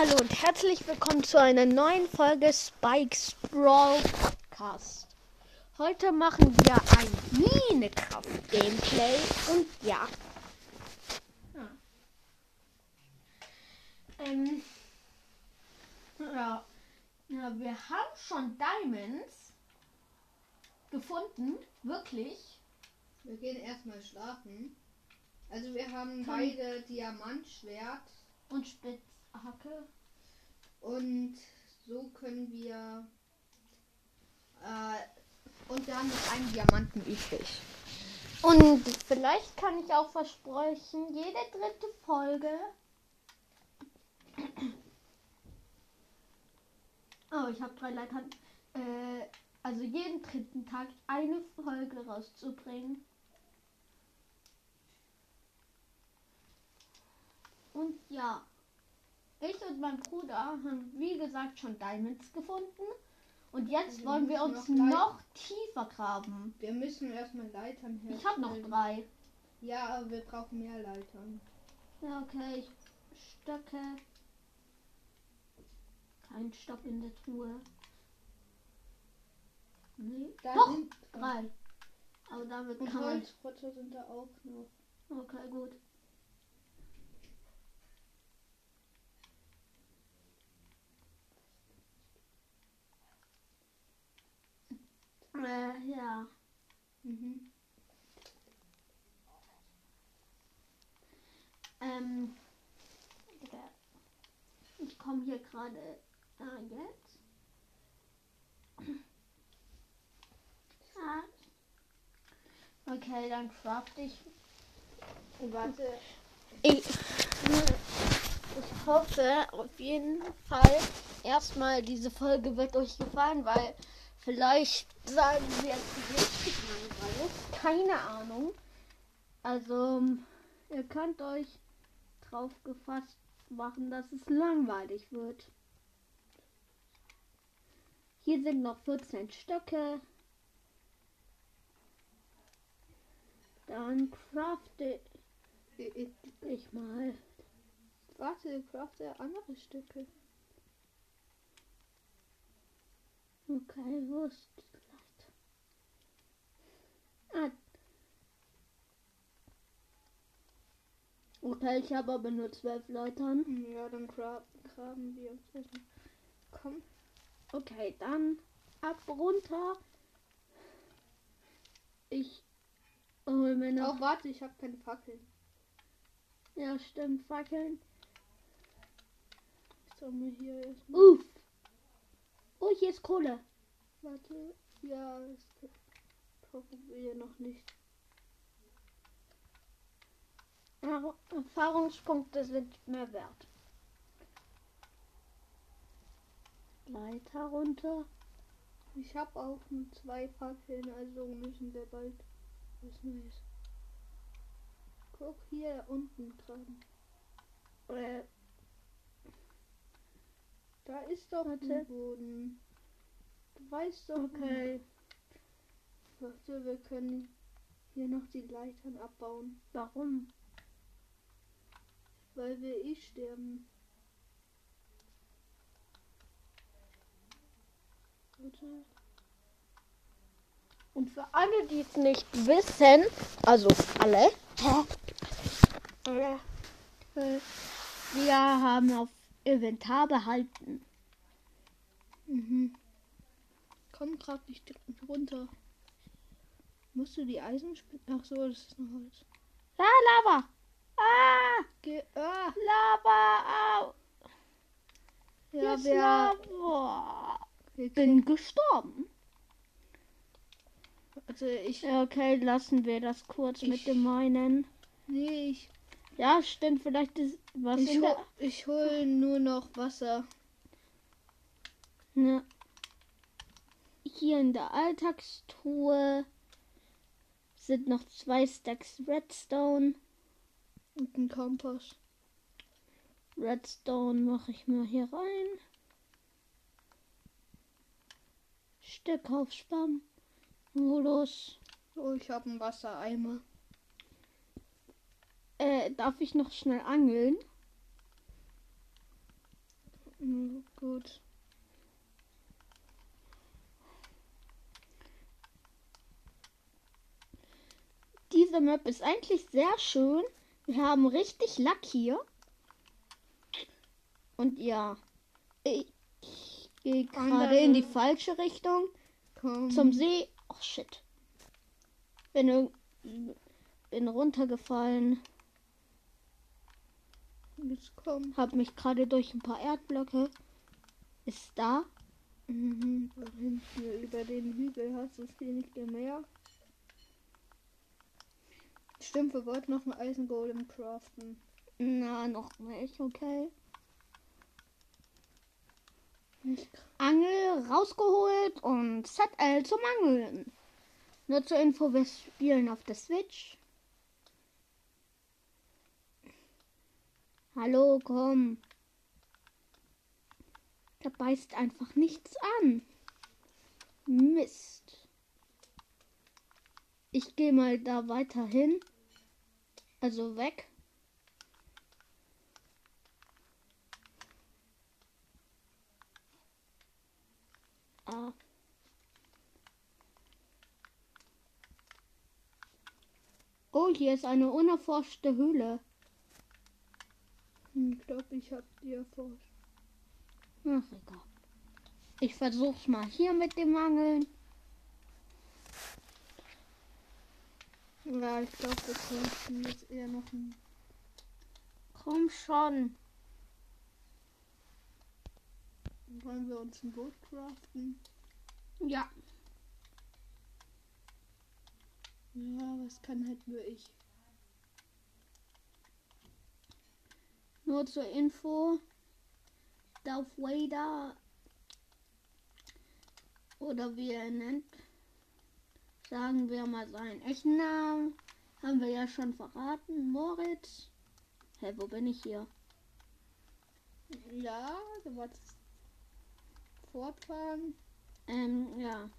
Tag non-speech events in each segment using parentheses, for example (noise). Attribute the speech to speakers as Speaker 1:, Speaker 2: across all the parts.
Speaker 1: Hallo und herzlich willkommen zu einer neuen Folge Spikes Brawl Podcast. Heute machen wir ein Minecraft Gameplay und ja. Ähm, ja. ja, wir haben schon Diamonds gefunden, wirklich.
Speaker 2: Wir gehen erstmal schlafen. Also wir haben beide Diamantschwert
Speaker 1: Und Spitzhacke.
Speaker 2: und so können wir äh, und dann noch einen Diamanten übrig.
Speaker 1: Und vielleicht kann ich auch versprechen, jede dritte Folge. Oh, ich habe drei Leitern. Äh, also jeden dritten Tag eine Folge rauszubringen. Und ja, ich und mein Bruder haben wie gesagt schon Diamonds gefunden. Und jetzt
Speaker 2: Wir
Speaker 1: wollen wir uns
Speaker 2: noch
Speaker 1: noch tiefer graben.
Speaker 2: Wir müssen erstmal Leitern herstellen.
Speaker 1: Ich habe noch drei.
Speaker 2: Ja, aber wir brauchen mehr Leitern.
Speaker 1: Ja, okay, ich Stöcke. Kein Stock in der Truhe. Nee.
Speaker 2: Da
Speaker 1: Doch,
Speaker 2: sind
Speaker 1: drei. Aber damit
Speaker 2: Und
Speaker 1: kann man.
Speaker 2: Holzfrotter sind da auch noch.
Speaker 1: Okay, gut. Äh, ja.
Speaker 2: Mhm.
Speaker 1: Ähm. Ich komme hier gerade. Ah, jetzt. (clears throat) Ah. Okay, dann craft ich.
Speaker 2: Warte.
Speaker 1: Ich, ich hoffe auf jeden Fall erstmal, diese Folge wird euch gefallen, weil vielleicht sagen wir es richtig langweilig. Keine Ahnung. Also, ihr könnt euch drauf gefasst machen, dass es langweilig wird. Hier sind noch 14 Stöcke. Dann crafte
Speaker 2: Ich, ich,
Speaker 1: ich mal.
Speaker 2: warte, crafte andere Stücke.
Speaker 1: Okay, wo ist die Leiter? Ah. Okay, ich habe aber nur zwölf Leitern.
Speaker 2: Ja, dann gra graben wir uns erstmal. Komm.
Speaker 1: Okay, dann ab runter. Ich hol mir noch.
Speaker 2: Oh, warte, ich habe keine Fackeln.
Speaker 1: Ja, stimmt, Fackeln.
Speaker 2: Ich soll mir hier erstmal.
Speaker 1: Uff. Oh, hier ist Kohle.
Speaker 2: Warte. Ja, das brauchen wir noch nicht.
Speaker 1: Erf- Erfahrungspunkte sind mehr wert. Leiter runter.
Speaker 2: Ich habe auch nur zwei Fackeln, also müssen wir bald was Neues. Guck hier unten dran.
Speaker 1: Äh,
Speaker 2: Da ist doch ein Boden. Du weißt doch.
Speaker 1: okay.
Speaker 2: Warte, wir können hier noch die Leitern abbauen,
Speaker 1: Warum?
Speaker 2: weil wir eh sterben. Warte.
Speaker 1: Und für alle, die es nicht wissen, also alle, äh, wir haben auf Inventar behalten.
Speaker 2: Mhm. Komm gerade nicht runter. Musst du die Eisenspitzen? Ach so, das ist noch Holz.
Speaker 1: Ah, Lava! Ah!
Speaker 2: Geh, ah,
Speaker 1: Lava! Au!
Speaker 2: Ja, wir,
Speaker 1: Lava!
Speaker 2: wir
Speaker 1: Bin gestorben.
Speaker 2: Also ich,
Speaker 1: Okay, lassen wir das kurz mit
Speaker 2: Ich-
Speaker 1: dem meinen.
Speaker 2: nee, ich,
Speaker 1: Ja, stimmt, vielleicht ist was
Speaker 2: ich, hol, ich hol nur noch Wasser.
Speaker 1: Ne. Hier in der Alltagstruhe sind noch zwei Stacks Redstone.
Speaker 2: Und einen Kompass.
Speaker 1: Redstone mache ich mal hier rein. Stück auf Spam. Modus.
Speaker 2: Oh, ich habe einen Wassereimer.
Speaker 1: Äh, darf ich noch schnell angeln?
Speaker 2: Hm, gut.
Speaker 1: Diese Map ist eigentlich sehr schön. Wir haben richtig Lack hier. Und ja, ich gehe gerade in die falsche Richtung
Speaker 2: Komm.
Speaker 1: zum See. Oh shit. Bin, bin runtergefallen.
Speaker 2: Komm.
Speaker 1: Hab mich gerade durch ein paar Erdblöcke. Ist da.
Speaker 2: Mhm. Hinten über den Hügel hast du es hier nicht mehr. Stimmt, wir wollten noch einen Eisengolem craften.
Speaker 1: Na, noch nicht, okay.
Speaker 2: Nicht
Speaker 1: Angel rausgeholt und ZL zum Angeln. Nur zur Info, wir spielen auf der Switch. Hallo, komm. Da beißt einfach nichts an. Mist. Ich gehe mal da weiter hin. Also weg. Ah. Oh, hier ist eine unerforschte Höhle.
Speaker 2: Ich glaube, ich hab die erforscht.
Speaker 1: Ach, egal. Ich versuch's mal hier mit dem Angeln.
Speaker 2: Ja, ich glaube, wir könnten jetzt eher noch ein.
Speaker 1: Komm schon.
Speaker 2: Wollen wir uns ein Boot craften?
Speaker 1: Ja.
Speaker 2: Ja, was kann halt nur ich.
Speaker 1: Nur zur Info. Darth Vader oder wie er nennt, sagen wir mal seinen echten Namen. Haben wir ja schon verraten. Moritz. Hä, wo bin ich hier?
Speaker 2: Ja, du wolltest fortfahren.
Speaker 1: Ähm, ja.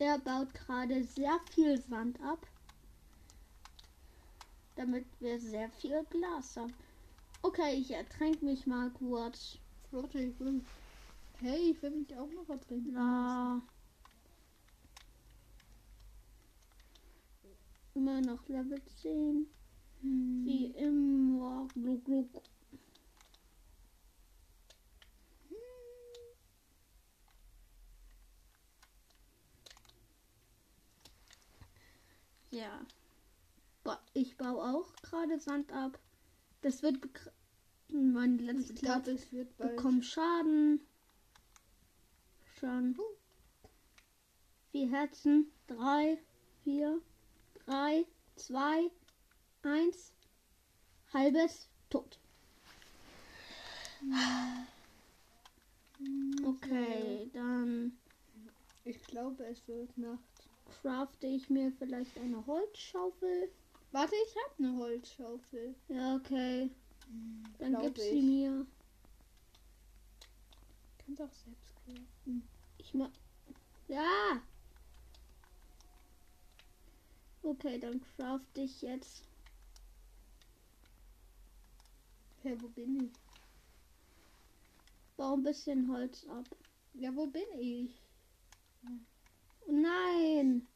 Speaker 1: Er baut gerade sehr viel Sand ab. Damit wir sehr viel Glas haben. Okay, ich ertränke mich mal kurz.
Speaker 2: Flotte, ich will. Hey, ich will mich auch noch ertrinken.
Speaker 1: Ja. Immer noch Level 10.
Speaker 2: Hm.
Speaker 1: Wie immer. Gluck, gluck. Ja. Ba- Ich baue auch gerade Sand ab. Das wird mein letzter
Speaker 2: Ich glaube, es wird bald.
Speaker 1: bekommt Schaden. Schon. Vier Herzen. Drei, vier, drei, zwei, eins. Halbes tot. Okay, dann
Speaker 2: Ich glaube, es wird Nacht.
Speaker 1: crafte ich mir vielleicht eine Holzschaufel.
Speaker 2: Warte, ich habe eine Holzschaufel.
Speaker 1: Ja, okay. Dann
Speaker 2: Glaub
Speaker 1: gib sie mir.
Speaker 2: Kannst auch selbst craften.
Speaker 1: Ich mach. Ja! Okay, dann crafte ich jetzt.
Speaker 2: Ja, wo bin ich?
Speaker 1: Bau ein bisschen Holz ab.
Speaker 2: Ja, wo bin ich?
Speaker 1: Oh nein!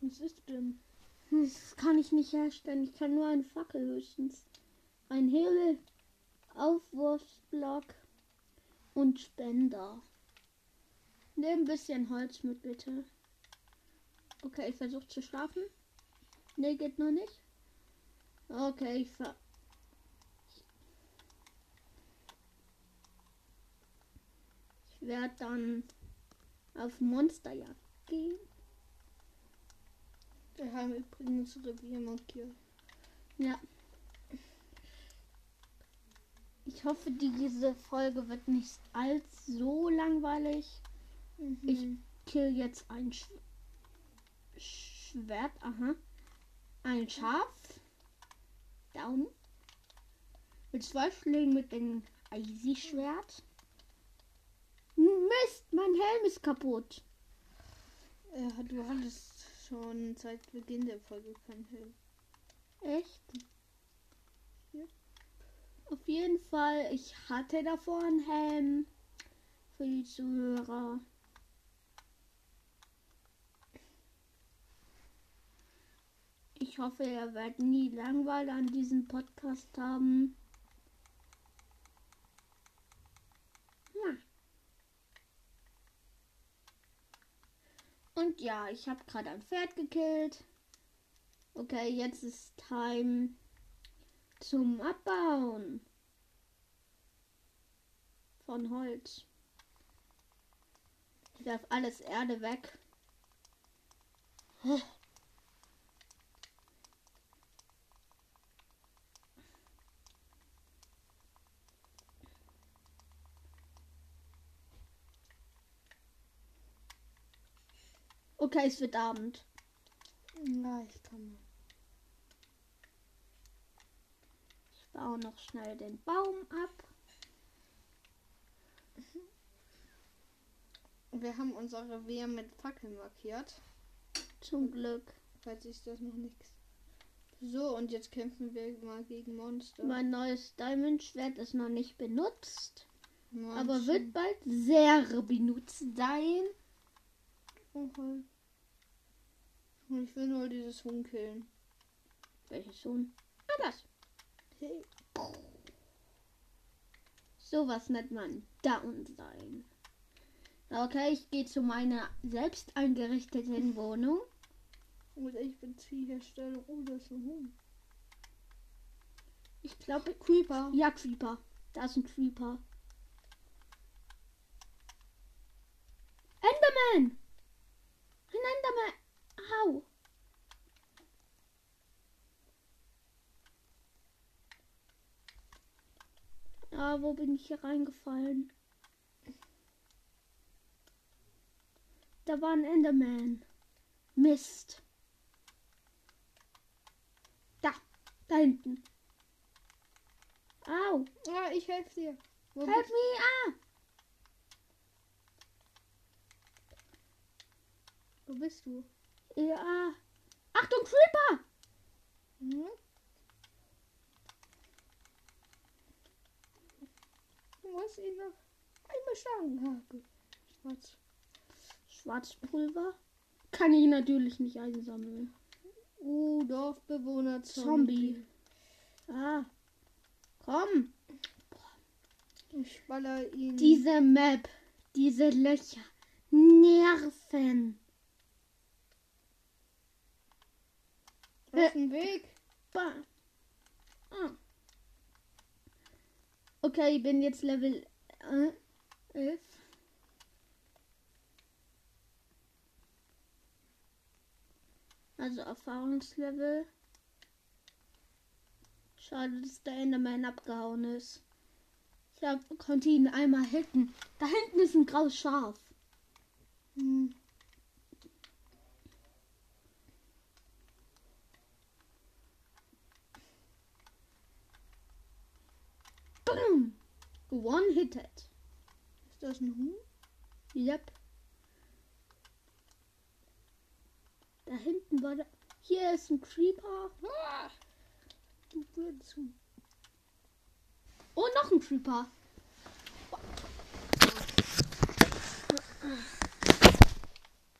Speaker 2: Was ist denn?
Speaker 1: Das kann ich nicht herstellen. Ich kann nur eine Fackel höchstens. Ein Hebel, Aufwurfsblock und Spender. Nimm ein bisschen Holz mit, bitte. Okay, ich versuche zu schlafen. Nee, geht noch nicht. Okay, ich ver Ich werde dann auf Monsterjagd gehen.
Speaker 2: Wir haben übrigens Revier markiert.
Speaker 1: Ja. Ich hoffe, diese Folge wird nicht allzu langweilig. Ich
Speaker 2: Mhm.
Speaker 1: kill jetzt ein Sch Schwert. Aha. Ein Schaf. Down. Mit zwei Schlägen mit dem Easy-Schwert. Mist, mein Helm ist kaputt.
Speaker 2: Ja, du hattest schon seit Beginn der Folge kein Helm.
Speaker 1: Echt?
Speaker 2: Ja.
Speaker 1: Auf jeden Fall, ich hatte davor einen Helm für die Zuhörer. Ich hoffe, ihr werdet nie Langweile an diesem Podcast haben. Ja. Und ja, ich habe gerade ein Pferd gekillt. Okay, jetzt ist Time zum Abbauen von Holz. Ich werf alles Erde weg. Okay, es wird Abend.
Speaker 2: Ja, ich komme.
Speaker 1: Ich baue noch schnell den Baum ab.
Speaker 2: Wir haben unsere Wehr mit Fackeln markiert,
Speaker 1: Zum Glück.
Speaker 2: falls ich das noch nicht. So, und jetzt kämpfen wir mal gegen Monster.
Speaker 1: Mein neues Diamond-Schwert ist noch nicht benutzt,
Speaker 2: Monster.
Speaker 1: aber wird bald sehr benutzt sein.
Speaker 2: Okay. Und ich will nur dieses Huhn killen.
Speaker 1: Welches Huhn? Ah, das.
Speaker 2: Hey.
Speaker 1: Sowas nennt man down sein. Okay, ich gehe zu meiner selbst eingerichteten Wohnung.
Speaker 2: Oder ich bin Zielherstellung. Oh, das ist ein Huhn.
Speaker 1: Ich glaube,
Speaker 2: Creeper.
Speaker 1: ja, Creeper. Da ist ein Creeper. Enderman! Au! Ah, wo bin ich hier reingefallen? Da war ein Enderman. Mist. Da, da hinten. Au!
Speaker 2: Ja, ich helfe dir. Wo
Speaker 1: Help
Speaker 2: bist
Speaker 1: me! Ah!
Speaker 2: Wo bist du?
Speaker 1: Ja. Achtung, Creeper!
Speaker 2: Hm? Du musst ihn noch einmal schlagen. Hake. Schwarz.
Speaker 1: Schwarzpulver. Kann ich natürlich nicht einsammeln.
Speaker 2: Uh, Dorfbewohner
Speaker 1: Zombie. Ah. Komm.
Speaker 2: Ich baller ihn.
Speaker 1: Diese Map. Diese Löcher. Nerven.
Speaker 2: Auf dem Weg.
Speaker 1: Ba. Ah. Okay, ich bin jetzt Level äh, 11. Also Erfahrungslevel. Schade, dass der Enderman abgehauen ist. Ich hab, konnte ihn einmal hitten. Da hinten ist ein graues Schaf.
Speaker 2: Hm.
Speaker 1: Boom! One hit it.
Speaker 2: Ist das ein Huhn?
Speaker 1: Yep. Da hinten war der. Hier ist ein Creeper.
Speaker 2: Du Huhn.
Speaker 1: Oh, noch ein Creeper.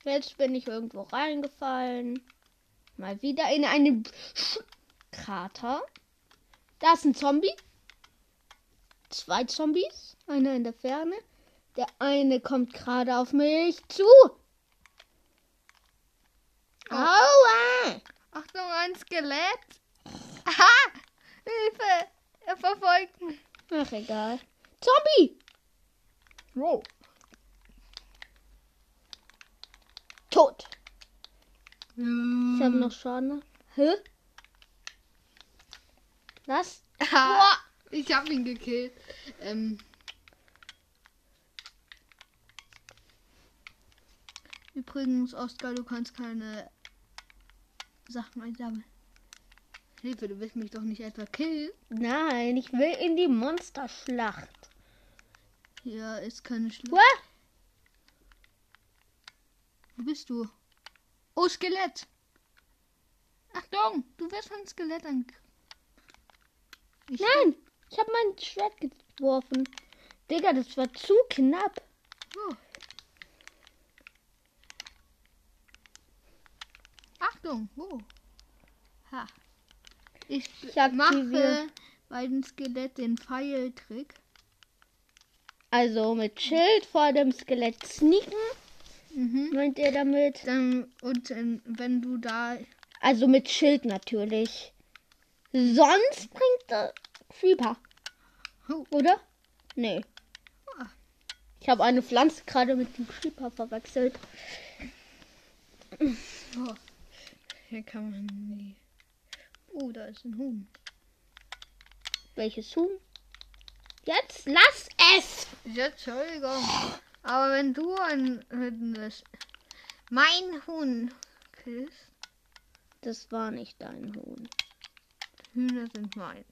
Speaker 1: Jetzt bin ich irgendwo reingefallen. Mal wieder in einen Krater. Da ist ein Zombie. Zwei Zombies. Einer in der Ferne. Der eine kommt gerade auf mich zu. Aua!
Speaker 2: Achtung, ein Skelett. Aha! Hilfe! Er verfolgt mich.
Speaker 1: Ach, egal. Zombie!
Speaker 2: Wow.
Speaker 1: Tot. Ich
Speaker 2: Ich
Speaker 1: habe noch Schaden. Hä? Was?
Speaker 2: Boah, ich hab ihn gekillt. Ähm. Übrigens, Oskar, du kannst keine Sachen einsammeln. Hilfe, du willst mich doch nicht etwa killen.
Speaker 1: Nein, ich will in die Monsterschlacht.
Speaker 2: Hier ist keine Schlacht.
Speaker 1: What?
Speaker 2: Wo bist du? Oh, Skelett! Achtung, du wirst von Skelett angegriffen. Ich
Speaker 1: Nein! Ich habe mein Schwert geworfen. Digga, das war zu knapp.
Speaker 2: Oh. Achtung, wo? Ha. Ich,
Speaker 1: Ich
Speaker 2: mache bei dem Skelett den Pfeiltrick.
Speaker 1: Also mit Schild vor dem Skelett sneaken,
Speaker 2: Mhm.
Speaker 1: meint ihr damit?
Speaker 2: Dann, und wenn du da.
Speaker 1: Also mit Schild natürlich. Sonst bringt der Creeper.
Speaker 2: Oh.
Speaker 1: Oder? Nee.
Speaker 2: Ah.
Speaker 1: Ich habe eine Pflanze gerade mit dem Creeper verwechselt.
Speaker 2: Oh. Hier kann man nie. Oh, da ist ein Huhn.
Speaker 1: Welches Huhn? Jetzt lass es!
Speaker 2: Ja, Entschuldigung. Aber wenn du ein, das mein Huhn killst,
Speaker 1: Das war nicht dein Huhn.
Speaker 2: Hühner sind mein.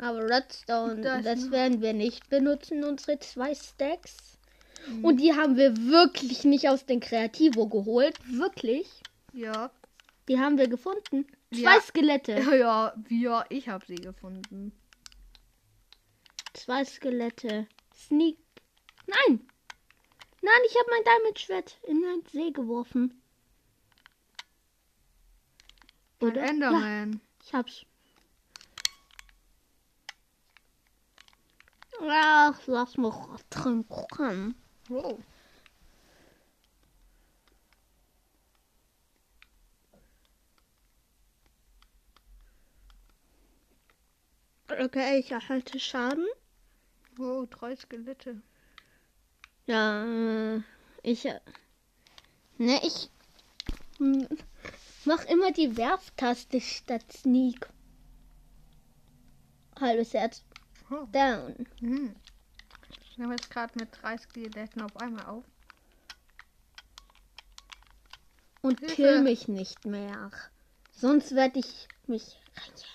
Speaker 1: Aber Redstone, das
Speaker 2: noch-
Speaker 1: werden wir nicht benutzen, unsere zwei Stacks.
Speaker 2: Mhm.
Speaker 1: Und die haben wir wirklich nicht aus den Kreativo geholt. Wirklich.
Speaker 2: Ja.
Speaker 1: Die haben wir gefunden. Zwei
Speaker 2: Ja.
Speaker 1: Skelette. (laughs)
Speaker 2: Ja, ja, ich habe sie gefunden.
Speaker 1: Zwei Skelette. Sneak. Nein! Nein, ich habe mein Diamond-Schwert in den See geworfen.
Speaker 2: Und
Speaker 1: Oder? Ja,
Speaker 2: Enderman.
Speaker 1: ich hab's. Ach, lass mich trinken.
Speaker 2: Wow.
Speaker 1: Okay, ich erhalte Schaden.
Speaker 2: Wow, drei Skelette.
Speaker 1: Ja, äh, ich. äh, Ne, ich. Mach immer die Werftaste statt Sneak. Halbes Herz.
Speaker 2: Oh.
Speaker 1: Down.
Speaker 2: Hm. Ich nehme jetzt gerade mit drei Skeletten auf einmal auf.
Speaker 1: Und
Speaker 2: Hilfe.
Speaker 1: kill mich nicht mehr. Sonst werde ich mich rächen.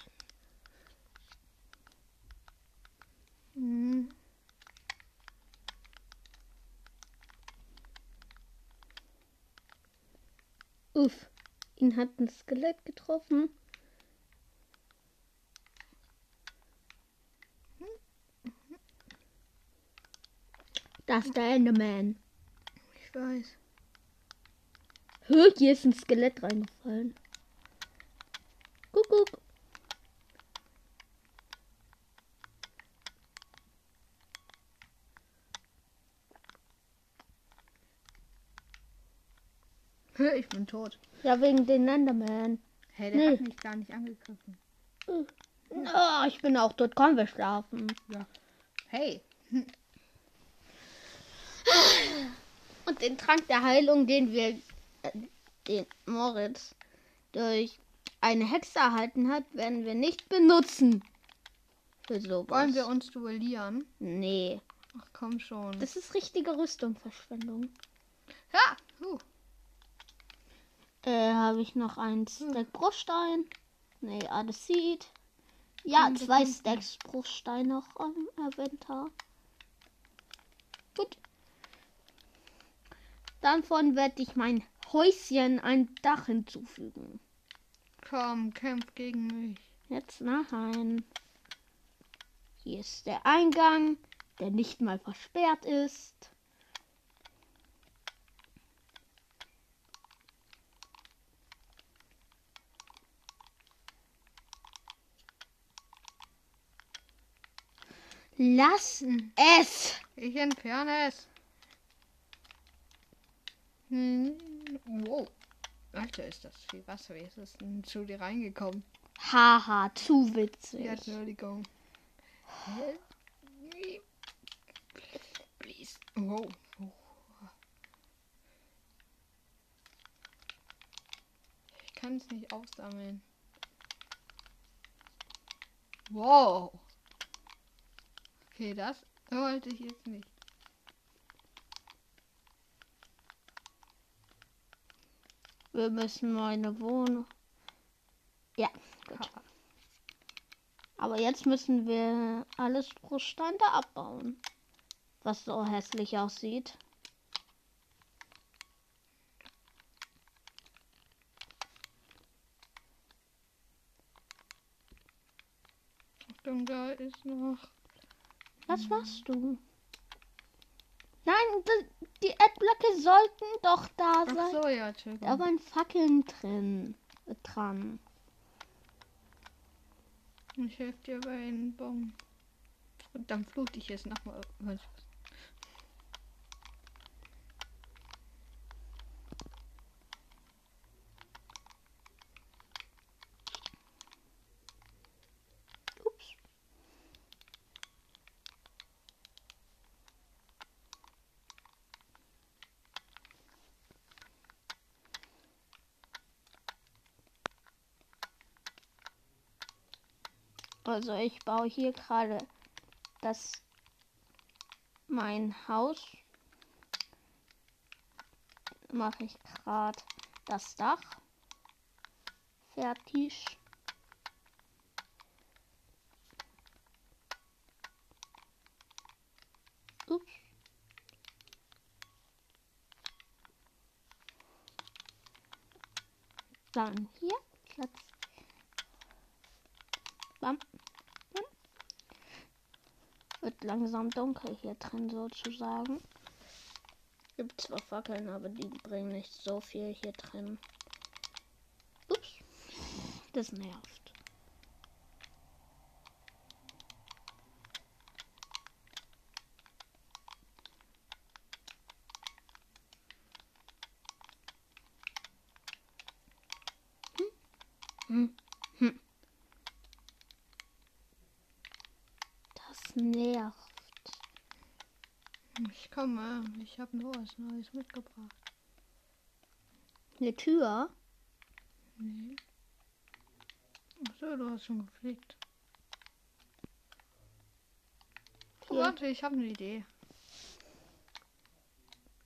Speaker 2: Hm.
Speaker 1: Uff. Ihn hat ein Skelett getroffen. Das ist der Enderman.
Speaker 2: Ich weiß.
Speaker 1: Hör, hier ist ein Skelett reingefallen. Guck, guck.
Speaker 2: Ich bin tot.
Speaker 1: Ja, wegen den Enderman.
Speaker 2: Hey, der
Speaker 1: Nee.
Speaker 2: hat mich gar nicht angegriffen.
Speaker 1: Oh, ich bin auch tot. Komm, wir schlafen.
Speaker 2: Hey. (laughs)
Speaker 1: Und den Trank der Heilung, den wir, äh, den Moritz durch eine Hexe erhalten hat, werden wir nicht benutzen. Für sowas.
Speaker 2: Wollen wir uns duellieren?
Speaker 1: Nee.
Speaker 2: Ach komm schon.
Speaker 1: Das ist richtige Rüstungverschwendung.
Speaker 2: ja. Uh.
Speaker 1: Äh, habe ich noch einen Stack Bruchstein? Nee, Adesit. Ja,
Speaker 2: Hm,
Speaker 1: zwei Stacks Bruchstein noch am Inventar. Gut. Davon werde ich mein Häuschen ein Dach hinzufügen.
Speaker 2: Komm, kämpf gegen mich.
Speaker 1: Jetzt nein. Hier ist der Eingang, der nicht mal versperrt ist. Lass es!
Speaker 2: Ich entferne es. Hm. Wow. Alter, ist das viel Wasser. Wie ist es denn zu dir reingekommen?
Speaker 1: Haha, zu witzig.
Speaker 2: Ja, Entschuldigung. Help me. Please. Wow. Ich kann es nicht aufsammeln. Wow. Okay, das wollte ich jetzt nicht.
Speaker 1: Wir müssen meine Wohnung. Ja, gut. Aber jetzt müssen wir alles Bruchstein da abbauen. Was so hässlich aussieht.
Speaker 2: Achtung, da ist noch.
Speaker 1: Was warst du? Die Adblöcke sollten doch da sein.
Speaker 2: Ach so, ja, Entschuldigung.
Speaker 1: Da waren Fackeln drin. Dran.
Speaker 2: Ich helfe dir bei einem Baum. Und dann flut ich es nochmal.
Speaker 1: Ups. Also ich baue hier gerade das mein Haus mache ich gerade das Dach fertig. Dann hier Platz. Bam. Wird langsam dunkel hier drin sozusagen. Gibt zwar Fackeln, aber die bringen nicht so viel hier drin. Ups. Das nervt. Hm. Hm. Das nervt.
Speaker 2: Ich komme. Ich habe nur was Neues mitgebracht.
Speaker 1: Eine Tür.
Speaker 2: Nee. Ach so, du hast schon gepflegt. Oh, warte, ich habe eine Idee.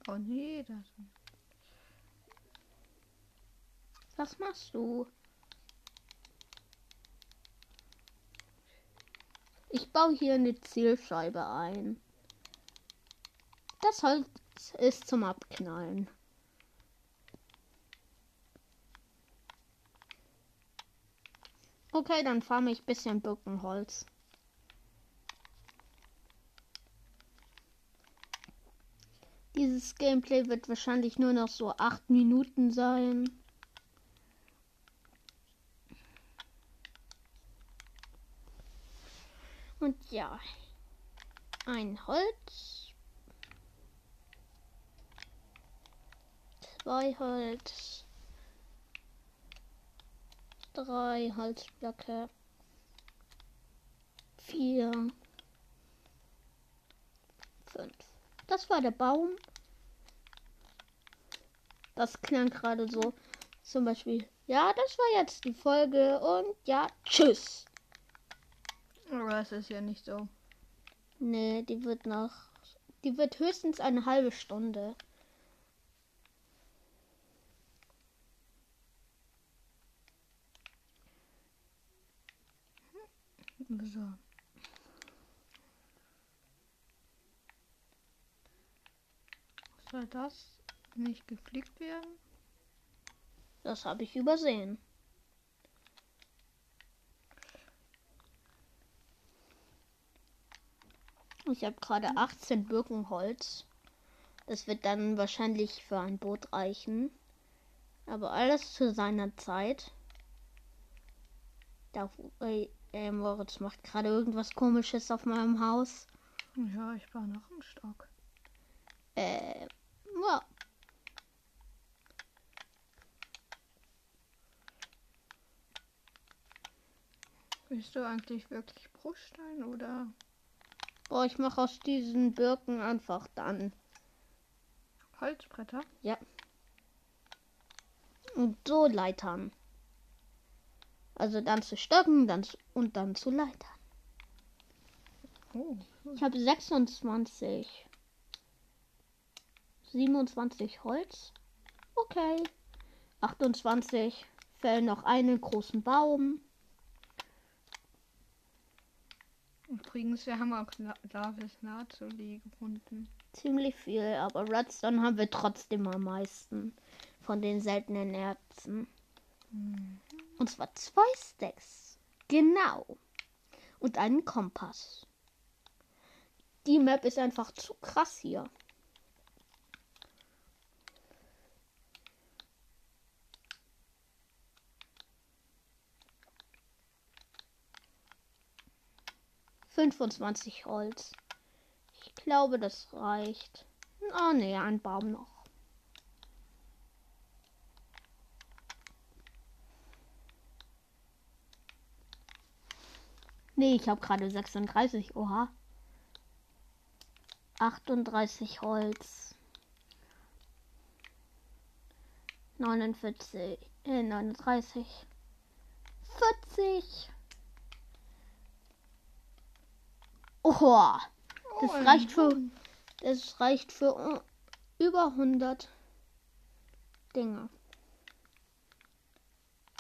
Speaker 2: Oh nee, das.
Speaker 1: Was machst du? Ich baue hier eine Zielscheibe ein. Das Holz ist zum Abknallen. Okay, dann farme ich ein bisschen Birkenholz. Dieses Gameplay wird wahrscheinlich nur noch so acht Minuten sein. Und ja, ein Holz, zwei Holz, drei Holzblöcke, vier, fünf. Das war der Baum. Das klang gerade so. Zum Beispiel, ja, das war jetzt die Folge und ja, tschüss.
Speaker 2: Aber das ist ja nicht so.
Speaker 1: Nee, die wird noch. Die wird höchstens eine halbe Stunde.
Speaker 2: So. Soll das nicht geflickt werden?
Speaker 1: Das habe ich übersehen. Ich habe gerade 18 Birkenholz. Das wird dann wahrscheinlich für ein Boot reichen. Aber alles zu seiner Zeit. Da, äh, äh, Moritz macht gerade irgendwas komisches auf meinem Haus.
Speaker 2: Ja, ich baue noch einen Stock.
Speaker 1: Äh, ja.
Speaker 2: Bist du eigentlich wirklich Bruchstein oder
Speaker 1: Boah, ich mache aus diesen Birken einfach dann.
Speaker 2: Holzbretter?
Speaker 1: Und so Leitern. Also dann zu Stöcken dann zu, und dann zu Leitern.
Speaker 2: Oh,
Speaker 1: Ich habe 26. 27 Holz. Okay. 28. Fällen noch einen großen Baum.
Speaker 2: Übrigens, wir haben auch Lavis Lazuli gefunden.
Speaker 1: Ziemlich viel, aber Redstone haben wir trotzdem am meisten von den seltenen Erzen. Und zwar zwei Stacks. Genau. und einen Kompass. Die Map ist einfach zu krass hier. Fünfundzwanzig Holz. Ich glaube, das reicht. Ah, nee, ein Baum noch. Nee, ich habe gerade 36. Oha. 38 Holz. 49. Äh, 39. 40. Oha. Das
Speaker 2: Oh,
Speaker 1: reicht für. Das reicht für über 100 Dinge.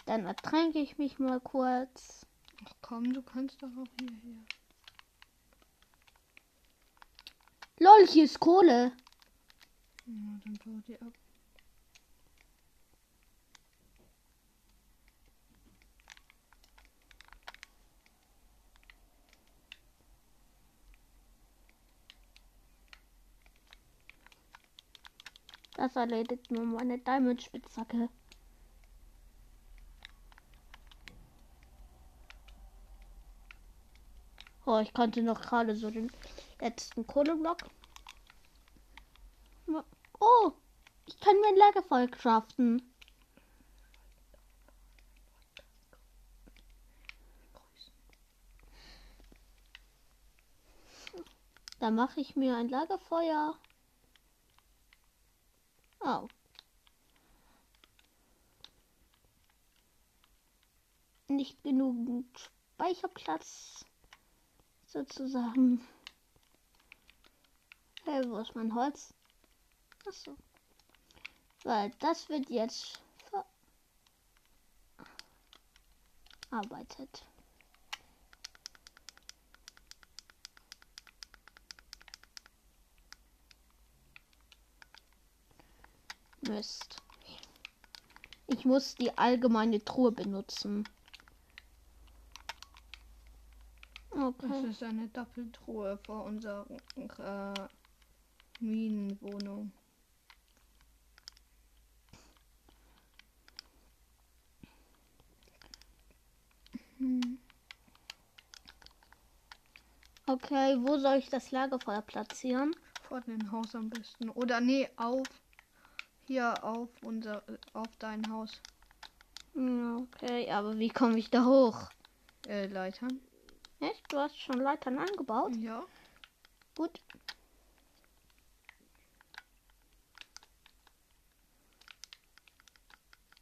Speaker 1: Dann ertränke ich mich mal kurz.
Speaker 2: Ach komm, du kannst doch auch hierher.
Speaker 1: Lol, hier ist Kohle.
Speaker 2: Ja, dann bau die ab.
Speaker 1: Das erledigt nur meine Diamond-Spitzhacke. Oh, ich konnte noch gerade so den letzten Kohleblock. Oh, ich kann mir ein Lagerfeuer craften. Da mache ich mir ein Lagerfeuer. Oh. Nicht genügend Speicherplatz. Sozusagen. Hey, wo ist mein Holz? Achso. Weil das wird jetzt verarbeitet. Mist. Ich muss die allgemeine Truhe benutzen.
Speaker 2: Das ist eine Doppeltruhe vor unserer äh, Minenwohnung. Hm.
Speaker 1: Okay, wo soll ich das Lagerfeuer platzieren?
Speaker 2: Vor dem Haus am besten. Oder nee, auf. Hier auf unser auf dein Haus.
Speaker 1: Okay, aber wie komme ich da hoch?
Speaker 2: Äh, Leitern.
Speaker 1: Echt? Du hast schon Leitern angebaut?
Speaker 2: Ja.
Speaker 1: Gut.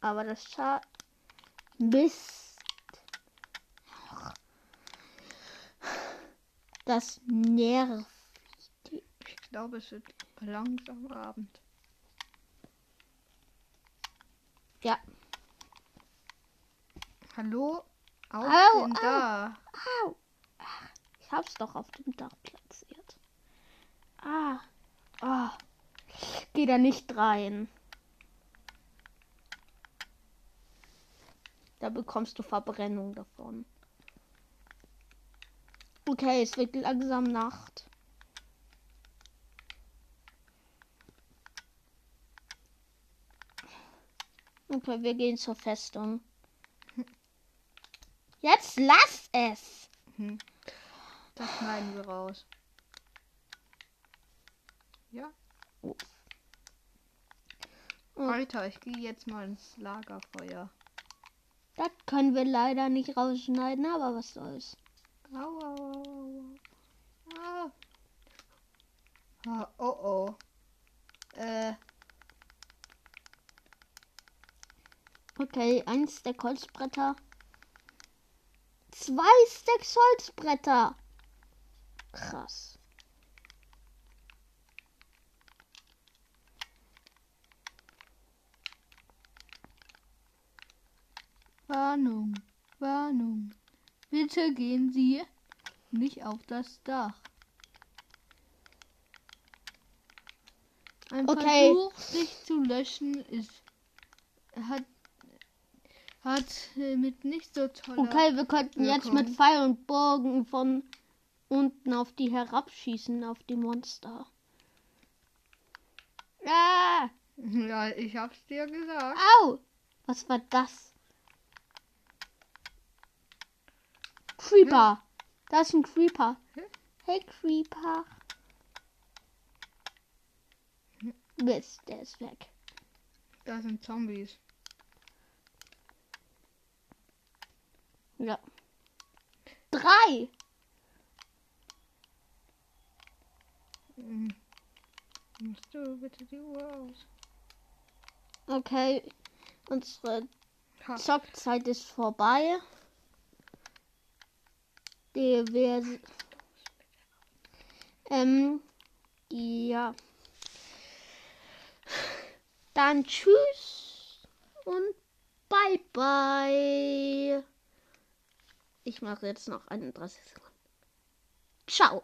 Speaker 1: Aber das Scha Mist. Das nervt.
Speaker 2: Ich glaube, es wird langsam Abend.
Speaker 1: Ja.
Speaker 2: Hallo? Auf
Speaker 1: Au, au.
Speaker 2: da.
Speaker 1: Ich hab's doch auf dem Dach platziert. Ah. Ah. Geh da nicht rein. Da bekommst du Verbrennung davon. Okay, es wird langsam Nacht. Okay, wir gehen zur Festung. Jetzt lass es!
Speaker 2: Hm. Das schneiden wir raus. Ja.
Speaker 1: Oh.
Speaker 2: Alter, ich gehe jetzt mal ins Lagerfeuer.
Speaker 1: Das können wir leider nicht rausschneiden, aber was soll's.
Speaker 2: Au, au, au. Ah. Ah, oh, oh. Äh,
Speaker 1: Okay, ein Stack Holzbretter. Zwei Stacks Holzbretter. Krass.
Speaker 2: Warnung, Warnung. Bitte gehen Sie nicht auf das Dach. Ein
Speaker 1: Okay.
Speaker 2: Versuch, sich zu löschen, ist hat hat mit nicht so toller.
Speaker 1: Okay, wir könnten jetzt mit. Pfeil und Bogen von unten auf die herabschießen, auf die Monster. Ah,
Speaker 2: Ja, ich hab's dir gesagt.
Speaker 1: au! Was war das? Creeper. Das ist ein Creeper.
Speaker 2: Hä?
Speaker 1: Hey, Creeper. Mist, der ist weg.
Speaker 2: Da sind Zombies.
Speaker 1: Ja. Drei.
Speaker 2: Hm. Machst du bitte die Uhr aus?
Speaker 1: Okay. Unsere. Zockzeit ist vorbei. Die wir. Ähm. Ja. Dann tschüss und bye bye. Ich mache jetzt noch 31 Sekunden. Ciao.